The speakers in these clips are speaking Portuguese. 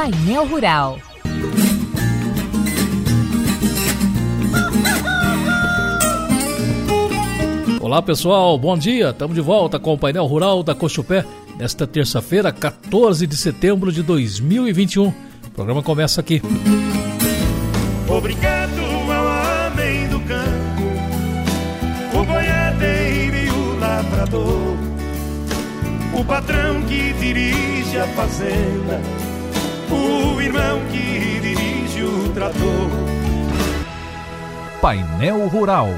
Painel Rural. Olá pessoal, bom dia. Estamos de volta com o painel rural da Cochupé nesta terça-feira, 14 de setembro de 2021. O programa começa aqui. Obrigado ao homem do campo, o boiadeiro e o lavrador, o patrão que dirige a fazenda, o irmão que dirige o trator. Painel Rural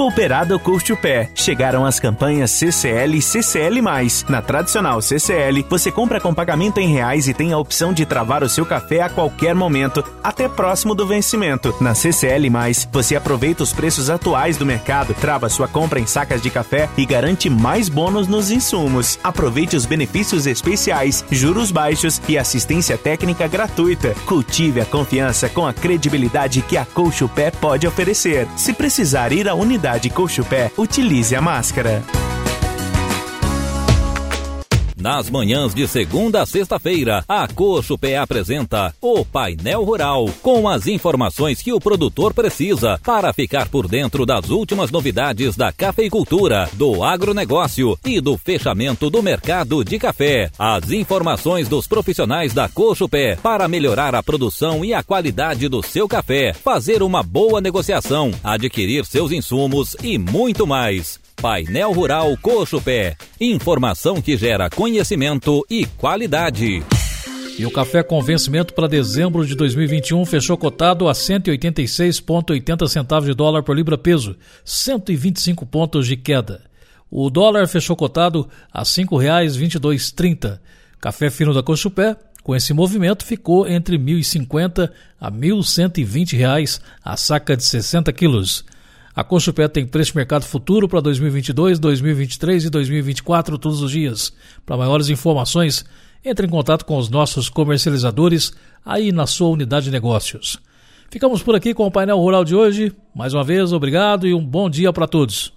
Cooperado Curte o Pé. Chegaram as campanhas CCL e CCL+. Na tradicional CCL, você compra com pagamento em reais e tem a opção de travar o seu café a qualquer momento, até próximo do vencimento. Na CCL+, você aproveita os preços atuais do mercado, trava sua compra em sacas de café e garante mais bônus nos insumos. Aproveite os benefícios especiais, juros baixos e assistência técnica gratuita. Cultive a confiança com a credibilidade que a Colcho Pé pode oferecer. Se precisar ir à unidade Unidade Pé, utilize a máscara. Nas manhãs de segunda a sexta-feira, a Coxo Pé apresenta o Painel Rural, com as informações que o produtor precisa para ficar por dentro das últimas novidades da cafeicultura, do agronegócio e do fechamento do mercado de café. As informações dos profissionais da Coxo Pé para melhorar a produção e a qualidade do seu café, fazer uma boa negociação, adquirir seus insumos e muito mais. Painel Rural Coxo Pé. Informação que gera conhecimento e qualidade. E o café com vencimento para dezembro de 2021 fechou cotado a 186,80 centavos de dólar por libra peso, 125 pontos de queda. O dólar fechou cotado a R$ 5,2230. Café fino da Cochupé, com esse movimento, ficou entre R$ 1.050 a 1.120 reais a saca de 60 quilos. A Conchupé tem preço de mercado futuro para 2022, 2023 e 2024 todos os dias. Para maiores informações, entre em contato com os nossos comercializadores aí na sua unidade de negócios. Ficamos por aqui com o painel rural de hoje. Mais uma vez, obrigado e um bom dia para todos.